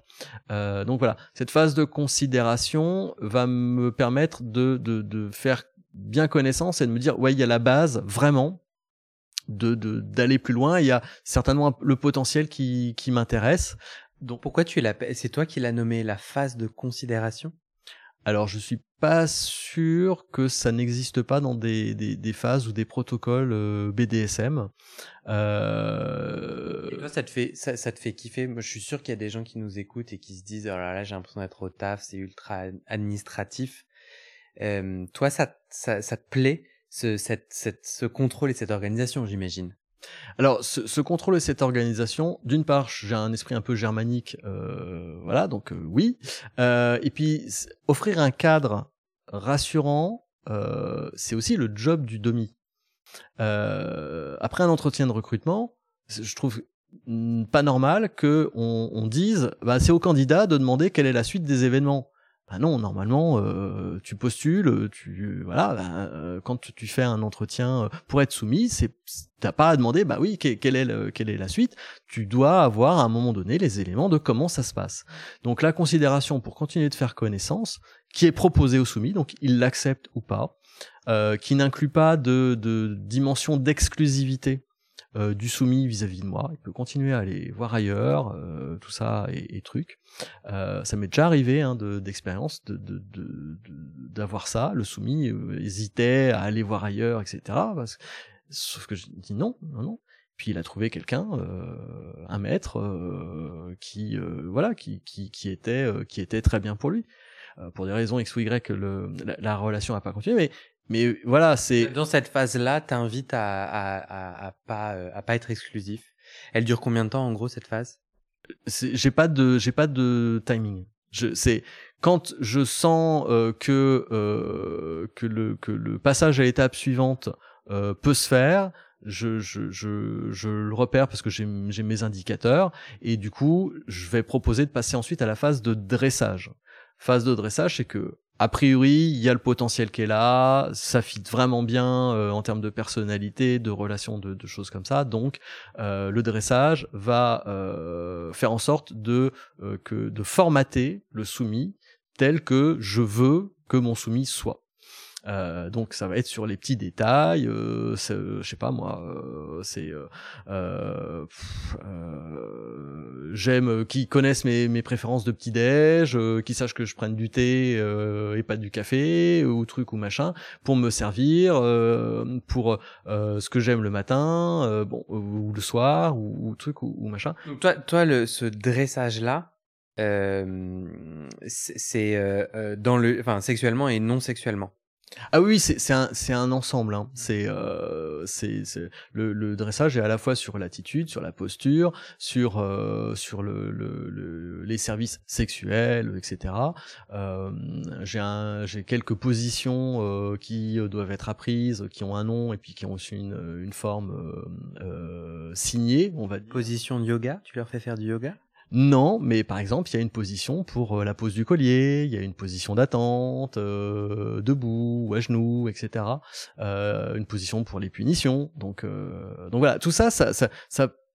donc voilà, cette phase de considération va me permettre de, de, de faire bien connaissance et de me dire ouais il y a la base vraiment de d'aller plus loin il y a certainement le potentiel qui qui m'intéresse donc pourquoi tu l'as c'est toi qui l'as nommé la phase de considération? alors je suis pas sûr que ça n'existe pas dans des, des, phases ou des protocoles euh, BDSM. Euh... Et toi, ça te fait ça, ça te fait kiffer? Moi, je suis sûr qu'il y a des gens qui nous écoutent et qui se disent oh là là, j'ai l'impression d'être au taf, c'est ultra administratif. Euh, toi, ça, ça, ça te plaît? Ce, contrôle et cette organisation, j'imagine. Alors, ce, contrôle et cette organisation, d'une part, j'ai un esprit un peu germanique, euh, voilà, donc euh, oui. Euh, et puis, offrir un cadre rassurant, c'est aussi le job du domi. Euh, après un entretien de recrutement, je trouve pas normal que on, on dise, bah, c'est au candidat de demander quelle est la suite des événements. Bah non, normalement, euh, tu postules, tu voilà, bah, euh, quand tu fais un entretien euh, pour être soumis, c'est t'as pas à demander, bah oui, quelle est quelle est la suite. Tu dois avoir à un moment donné les éléments de comment ça se passe. Donc la considération pour continuer de faire connaissance, qui est proposée au soumis, donc il l'accepte ou pas, qui n'inclut pas de, de dimension d'exclusivité euh, du soumis vis-à-vis de moi. Il peut continuer à aller voir ailleurs, euh, tout ça et, et trucs. Euh, ça m'est déjà arrivé hein, d'expérience de, d'avoir de, ça. Le soumis hésitait à aller voir ailleurs, etc. Parce... Sauf que je dis non, non, non. Puis il a trouvé quelqu'un, un maître, qui voilà, qui, qui, qui était qui était très bien pour lui. pour des raisons x ou y, le, la, la relation n'a pas continué, mais mais voilà, c'est dans cette phase-là, t'invites à, à, à, à pas euh, à pas être exclusif. Elle dure combien de temps en gros cette phase? J'ai pas de j'ai pas de timing. Je c'est quand je sens euh, que euh, que le que le passage à l'étape suivante euh, peut se faire. Je, je, je, je le repère parce que j'ai mes indicateurs et du coup je vais proposer de passer ensuite à la phase de dressage. Phase de dressage, c'est que a priori, il y a le potentiel qui est là, ça fit vraiment bien euh, en termes de personnalité, de relations, de, choses comme ça. Donc, euh, le dressage va euh, faire en sorte de que de formater le soumis tel que je veux que mon soumis soit. Euh, donc ça va être sur les petits détails. Euh, je sais pas moi, euh, c'est euh, j'aime qui connaissent mes, mes préférences de petit déj, qui sachent que je prenne du thé et pas du café ou truc ou machin pour me servir, pour ce que j'aime le matin, bon ou le soir ou, truc ou, ou, machin. Donc toi, toi le, ce dressage là. Euh, c'est euh, dans le enfin sexuellement et non sexuellement? Ah oui, c'est un, un ensemble. Hein. C'est euh, le, le, dressage est à la fois sur l'attitude, sur la posture, sur euh, sur le, le, les services sexuels, etc. Euh, j'ai quelques positions euh, qui doivent être apprises, qui ont un nom et puis qui ont aussi une, une forme euh, euh, signée. On va position de yoga? Tu leur fais faire du yoga? Non, mais par exemple, il y a une position pour euh, la pose du collier, il y a une position d'attente, euh, debout ou à genoux, etc. Euh, une position pour les punitions. Donc, voilà, tout ça, ça,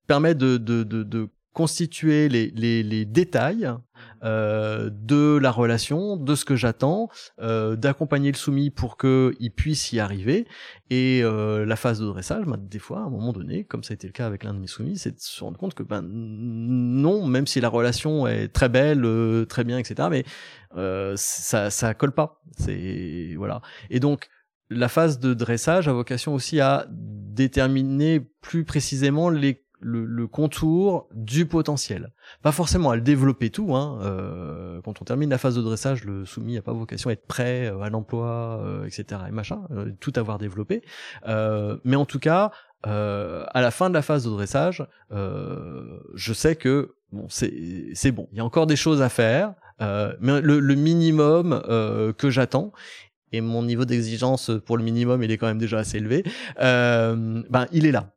permet de, constituer les, les, les détails euh, de la relation, de ce que j'attends, euh, d'accompagner le soumis pour qu'il puisse y arriver. Et euh, la phase de dressage, bah, des fois, à un moment donné, comme ça a été le cas avec l'un de mes soumis, c'est de se rendre compte que ben non, même si la relation est très belle, euh, très bien, etc., mais euh, ça ça colle pas. C'est voilà. Et donc la phase de dressage a vocation aussi à déterminer plus précisément les le, le, contour du potentiel. Pas forcément à le développer tout. Hein. Euh, quand on termine la phase de dressage, le soumis n'a pas vocation à être prêt euh, à l'emploi, euh, etc. et machin, euh, tout avoir développé. Euh, mais en tout cas, à la fin de la phase de dressage, je sais que bon, c'est bon. Il y a encore des choses à faire, mais le, le minimum que j'attends et mon niveau d'exigence pour le minimum, il est quand même déjà assez élevé. ben, il est là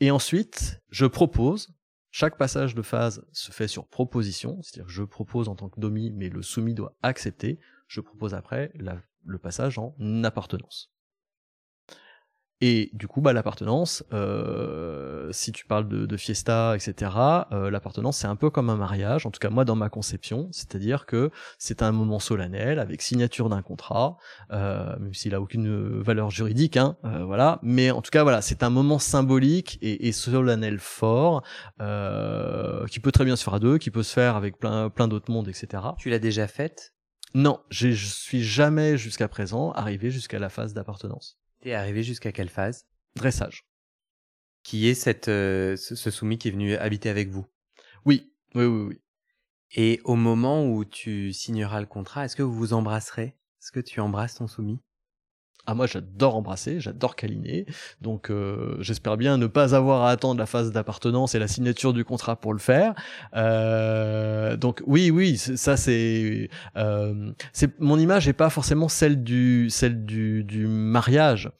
et ensuite, je propose, chaque passage de phase se fait sur proposition, c'est-à-dire je propose en tant que domi, mais le soumis doit accepter. Je propose après le passage en appartenance. Et du coup, bah, l'appartenance, euh, si tu parles de, de fiesta, etc., euh, l'appartenance, c'est un peu comme un mariage, en tout cas moi dans ma conception, c'est-à-dire que c'est un moment solennel avec signature d'un contrat, euh, même s'il a aucune valeur juridique, hein, euh, voilà. Mais en tout cas, voilà, c'est un moment symbolique et, et solennel fort euh, qui peut très bien se faire à deux, qui peut se faire avec plein plein d'autres mondes, etc. Tu l'as déjà faite? Non, je suis jamais jusqu'à présent arrivé jusqu'à la phase d'appartenance. T'es arrivé jusqu'à quelle phase? Dressage. Qui est cette, euh, ce, ce, soumis qui est venu habiter avec vous? Oui, oui, oui, oui. Et au moment où tu signeras le contrat, est-ce que vous vous embrasserez? Est-ce que tu embrasses ton soumis? Ah moi j'adore embrasser, j'adore câliner, donc euh, j'espère bien ne pas avoir à attendre la phase d'appartenance et la signature du contrat pour le faire. Euh, donc oui oui ça c'est euh, c'est mon image est pas forcément celle du celle du, du mariage,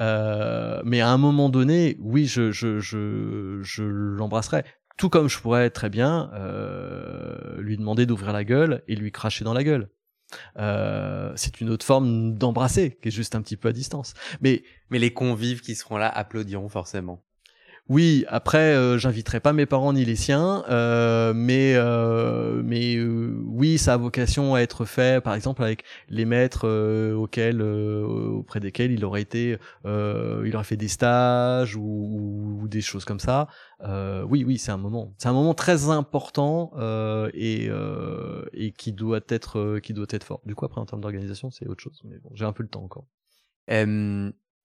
euh, mais à un moment donné oui je je je, je l'embrasserai. Tout comme je pourrais très bien euh, lui demander d'ouvrir la gueule et lui cracher dans la gueule. Euh, c'est une autre forme d'embrasser qui est juste un petit peu à distance. Mais mais les convives qui seront là applaudiront forcément. Oui, après, euh, j'inviterai pas mes parents ni les siens, euh, mais euh, mais euh, oui, ça a vocation à être fait, par exemple avec les maîtres euh, auxquels, auprès desquels il aurait été, il aurait fait des stages ou, ou des choses comme ça. oui, oui, c'est un moment, c'est un moment très important et et qui doit être qui doit être fort. Du coup, après en termes d'organisation, c'est autre chose, mais bon, j'ai un peu le temps encore.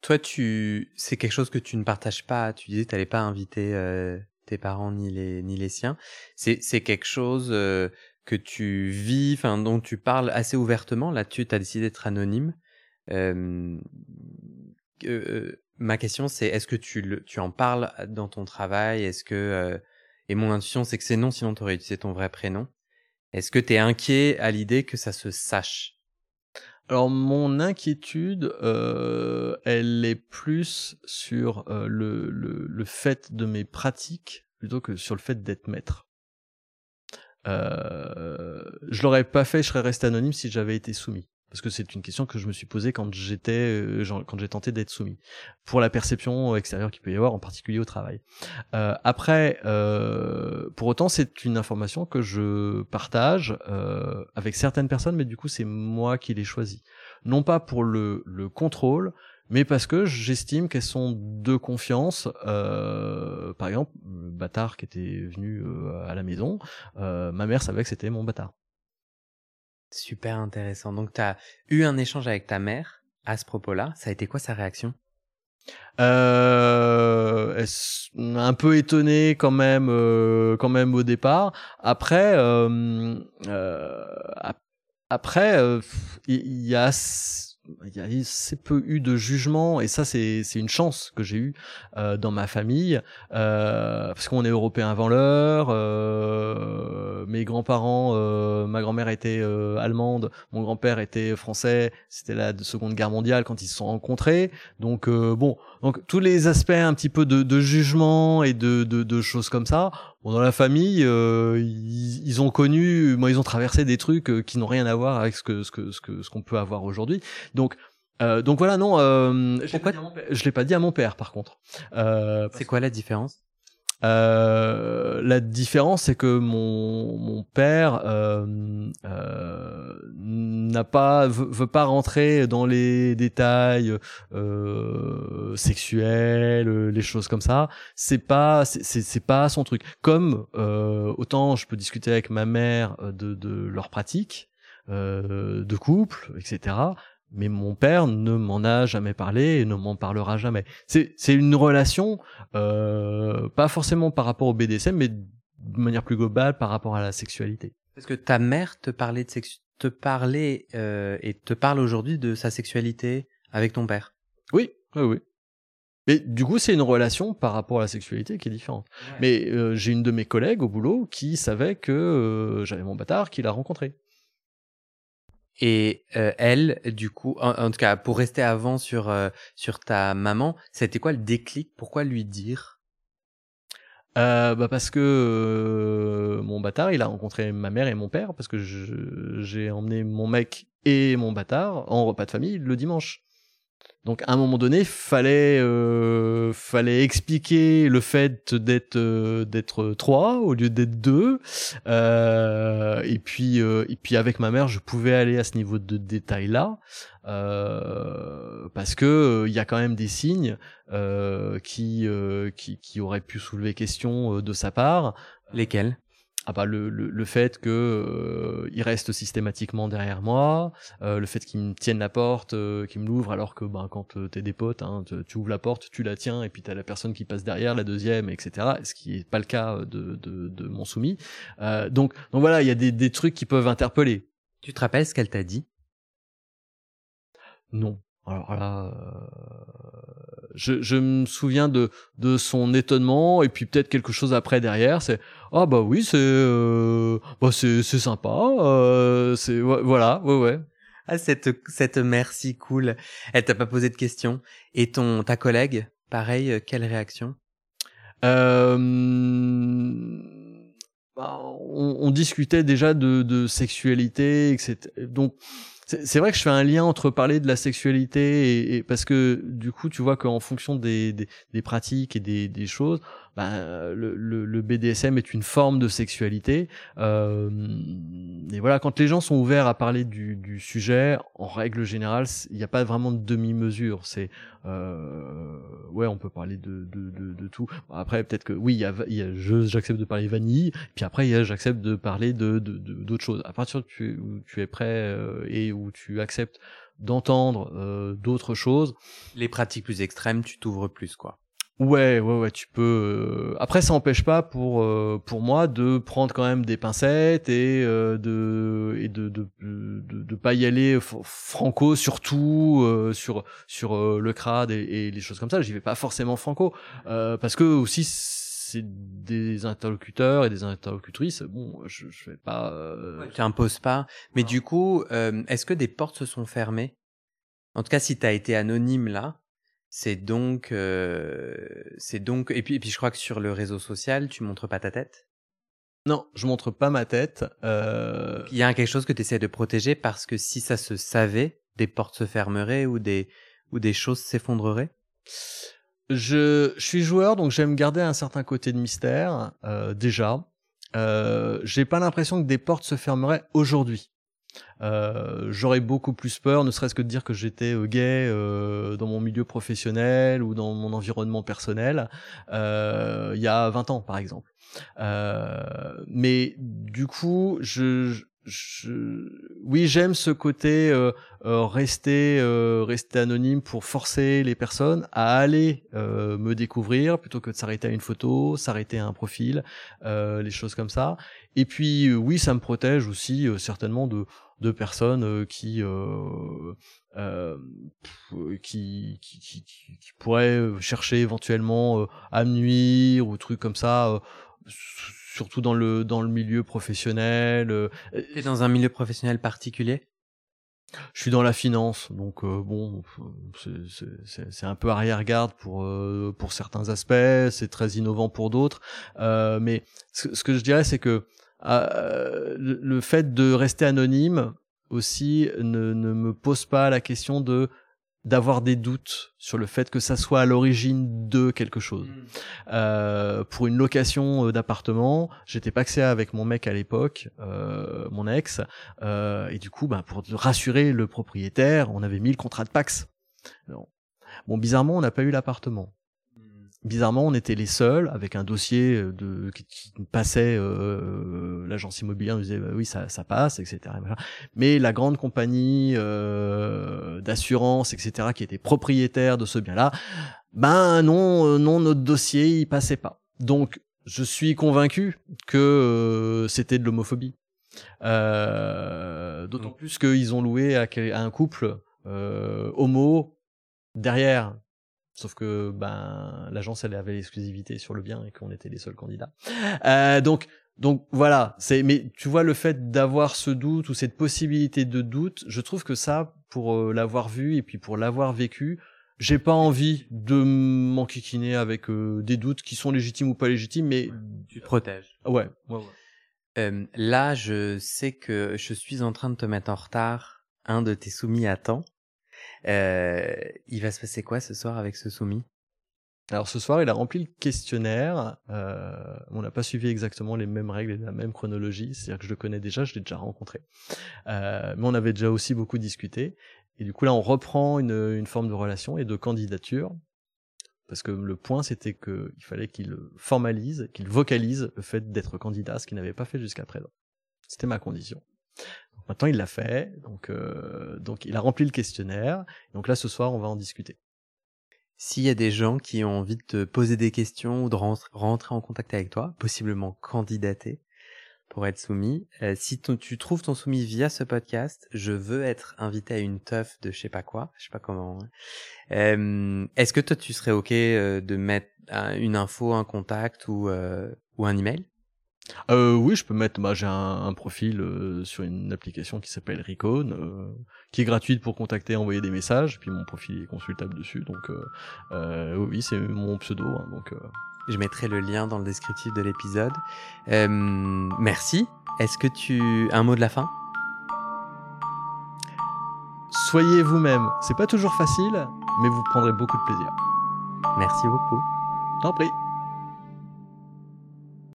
Toi, tu, c'est quelque chose que tu ne partages pas. Tu disais, tu n'allais pas inviter euh, tes parents ni les ni les siens. C'est c'est quelque chose euh, que tu vis, enfin dont tu parles assez ouvertement. Là-dessus, tu as décidé d'être anonyme. Euh, ma question, c'est est-ce que tu le, tu en parles dans ton travail? Est-ce que et mon intuition, c'est que c'est non, sinon tu aurais utilisé ton vrai prénom. Est-ce que tu es inquiet à l'idée que ça se sache? Alors mon inquiétude, euh, elle est plus sur euh, le, le, le, fait de mes pratiques plutôt que sur le fait d'être maître. Euh, je l'aurais pas fait, je serais resté anonyme si j'avais été soumis parce que c'est une question que je me suis posée quand j'étais euh, quand j'ai tenté d'être soumis pour la perception extérieure qu'il peut y avoir en particulier au travail euh, après euh, pour autant c'est une information que je partage euh, avec certaines personnes mais du coup c'est moi qui l'ai choisi non pas pour le, le contrôle mais parce que j'estime qu'elles sont de confiance. Euh, par exemple, le bâtard qui était venu euh, à la maison, euh, ma mère savait que c'était mon bâtard. Super intéressant. Donc, tu as eu un échange avec ta mère à ce propos-là. Ça a été quoi sa réaction? Euh, un peu étonné quand même, euh, quand même au départ. Après, après, euh, il y a il y a assez peu eu de jugement et ça c'est c'est une chance que j'ai eu euh, dans ma famille euh, parce qu'on est européen avant l'heure euh, mes grands-parents euh, ma grand-mère était euh, allemande mon grand-père était français c'était la seconde guerre mondiale quand ils se sont rencontrés donc euh, bon donc tous les aspects un petit peu de, de jugement et de, de, de choses comme ça Bon, dans la famille, euh, ils, ils, ont connu, moi, ils ont traversé des trucs euh, qui n'ont rien à voir avec ce que ce que ce que ce qu'on peut avoir aujourd'hui. Donc euh, donc voilà, non. Euh, je l'ai pas, pas, dit à mon père, par contre. Euh, c'est quoi la différence? Euh, la différence, c'est que mon, mon père euh, euh, n'a pas veut, pas rentrer dans les détails euh, sexuels, les choses comme ça. C'est pas c'est pas son truc. Comme euh, autant je peux discuter avec ma mère de, de leurs pratiques de couple, etc mais mon père ne m'en a jamais parlé et ne m'en parlera jamais. C'est c'est une relation euh, pas forcément par rapport au BDSM, mais de manière plus globale par rapport à la sexualité. Est-ce que ta mère te parlait de sex te parlait euh, et te parle aujourd'hui de sa sexualité avec ton père Oui, oui, oui. Mais du coup, c'est une relation par rapport à la sexualité qui est différente. Ouais. Mais euh, j'ai une de mes collègues au boulot qui savait que euh, j'avais mon bâtard, qu'il a rencontré. Et euh, elle, du coup, en, tout cas, pour rester avant sur euh, sur ta maman, c'était quoi le déclic? Pourquoi lui dire? Euh, bah parce que euh, mon bâtard, il a rencontré ma mère et mon père parce que j'ai emmené mon mec et mon bâtard en repas de famille le dimanche. Donc à un moment donné, fallait euh, fallait expliquer le fait d'être euh, d'être trois au lieu d'être deux. Euh, et puis euh, et puis avec ma mère, je pouvais aller à ce niveau de détail là parce que il y a quand même des signes qui, qui qui auraient pu soulever question de sa part. Lesquels? Ah bah le, le, le fait que euh, il reste systématiquement derrière moi, euh, le fait qu'il me tienne la porte, euh, qu'il me l'ouvre alors que bah, quand euh, t'es des potes, hein, tu ouvres la porte, tu la tiens et puis t'as la personne qui passe derrière, la deuxième, etc. Ce qui est pas le cas de, de, de mon soumis. Euh, donc donc voilà, il y a des, des trucs qui peuvent interpeller. Tu te rappelles ce qu'elle t'a dit? Non. Alors là, euh, je, je, me souviens de, de son étonnement et puis peut-être quelque chose après derrière. C'est ah bah oui, c'est euh, bah c'est c'est sympa. Euh, c'est voilà, ouais ouais. Ah cette cette mère si cool. Elle t'a pas posé de questions. Et ton ta collègue, pareil, euh, quelle réaction? Euh, bah, on, on, discutait déjà de, de sexualité, etc. Donc c'est vrai que je fais un lien entre parler de la sexualité et, parce que du coup tu vois qu'en fonction des, des, pratiques et des choses ben, le, le, le, BDSM est une forme de sexualité euh, et voilà quand les gens sont ouverts à parler du, du sujet en règle générale il n'y a pas vraiment de demi-mesure c'est euh, ouais on peut parler de, de, de, de tout après peut-être que oui y a, y a j'accepte de parler vanille puis après y a j'accepte de parler de d'autres choses à partir tu, où tu es prêt euh, et où tu acceptes d'entendre euh, d'autres choses. Les pratiques plus extrêmes, tu t'ouvres plus, quoi. Ouais, ouais, ouais, tu peux. Euh... Après, ça n'empêche pas pour euh, pour moi de prendre quand même des pincettes et euh, de et de de, de de pas y aller franco surtout euh, sur sur euh, le crade et, et, les choses comme ça. J'y vais pas forcément franco parce que aussi c'est des interlocuteurs et des interlocutrices. Bon, je, je vais pas. Euh... tu imposes pas. Mais du coup, euh, est-ce que des portes se sont fermées? En tout cas, si tu as été anonyme là, c'est donc, euh, c'est donc. Et puis, et puis, je crois que sur le réseau social, tu montres pas ta tête? Non, je montre pas ma tête. Euh... Il y a quelque chose que tu essaies de protéger parce que si ça se savait, des portes se fermeraient ou des ou des choses s'effondreraient? Je, je, suis joueur, donc j'aime garder un certain côté de mystère, euh, déjà. Euh, J'ai pas l'impression que des portes se fermeraient aujourd'hui. Euh, J'aurais beaucoup plus peur, ne serait-ce que de dire que j'étais euh, gay euh, dans mon milieu professionnel ou dans mon environnement personnel il y a 20 ans, par exemple. mais du coup, je, je, oui, j'aime ce côté euh, euh, rester euh, rester anonyme pour forcer les personnes à aller euh, me découvrir plutôt que de s'arrêter à une photo, s'arrêter à un profil, euh, les choses comme ça. Et puis euh, oui, ça me protège aussi certainement de de personnes qui qui, qui, qui, qui, pourraient chercher éventuellement à me nuire ou trucs comme ça surtout dans le dans le milieu professionnel. Euh, T'es dans un milieu professionnel particulier? Je suis dans la finance, donc euh, bon, c'est un peu arrière-garde pour euh, pour certains aspects, c'est très innovant pour d'autres, euh, mais ce, ce, que je dirais, c'est que euh, le, le, fait de rester anonyme aussi ne, ne me pose pas la question de d'avoir des doutes sur le fait que ça soit à l'origine de quelque chose. Mm. Euh, pour une location euh, d'appartement, j'étais paxé avec mon mec à l'époque, euh, mon ex, euh, et du coup, bah, pour rassurer le propriétaire, on avait mis le contrat de Pax. Non. Bon, bizarrement, on n'a pas eu l'appartement. Bizarrement, on était les seuls avec un dossier euh, de qui, qui passait. Euh, L'agence immobilière nous disait bah oui, ça, ça passe, etc. Mais la grande compagnie euh, d'assurance, etc., qui était propriétaire de ce bien-là, ben non, euh, non, notre dossier, il passait pas. Donc, je suis convaincu que euh, c'était de l'homophobie. Euh, D'autant plus qu'ils ont loué à, à un couple euh, homo derrière. Sauf que ben l'agence elle avait l'exclusivité sur le bien et qu'on était les seuls candidats. Euh, donc donc voilà, c'est mais tu vois le fait d'avoir ce doute ou cette possibilité de doute, je trouve que ça pour euh, l'avoir vu et puis pour l'avoir vécu, j'ai pas envie de m'enquiquiner avec euh, des doutes qui sont légitimes ou pas légitimes, mais Tu te protèges. ouais, ouais, ouais. Euh, là, je sais que je suis en train de te mettre en retard. Un de tes soumis attend. Euh, il va se passer quoi ce soir avec ce soumis? Alors ce soir, il a rempli le questionnaire. Euh, on n'a pas suivi exactement les mêmes règles et la même chronologie. C'est-à-dire que je le connais déjà, je l'ai déjà rencontré. Euh, mais on avait déjà aussi beaucoup discuté. Et du coup, là, on reprend une, une forme de relation et de candidature. Parce que le point, c'était qu'il fallait qu'il formalise, qu'il vocalise le fait d'être candidat, ce qu'il n'avait pas fait jusqu'à présent. C'était ma condition. Maintenant, il l'a fait. Donc, euh, donc, il a rempli le questionnaire. Donc là, ce soir, on va en discuter. S'il y a des gens qui ont envie de te poser des questions ou de rentrer, en contact avec toi, possiblement candidater pour être soumis, euh, si tu trouves ton soumis via ce podcast, je veux être invité à une teuf de je sais pas quoi, je sais pas comment. hein. Euh, Est-ce que toi tu serais ok euh, de mettre une info, un contact ou ou un email? Euh, oui, je peux mettre. Bah, j'ai un, un profil euh, sur une application qui s'appelle Recon, euh, qui est gratuite pour contacter, envoyer des messages. Puis mon profil est consultable dessus, donc euh, euh, oui, c'est mon pseudo. hein, donc euh, Je mettrai le lien dans le descriptif de l'épisode. Euh, merci. Est-ce que tu un mot de la fin? Soyez vous-même. C'est pas toujours facile, mais vous prendrez beaucoup de plaisir. Merci beaucoup. T'en prie.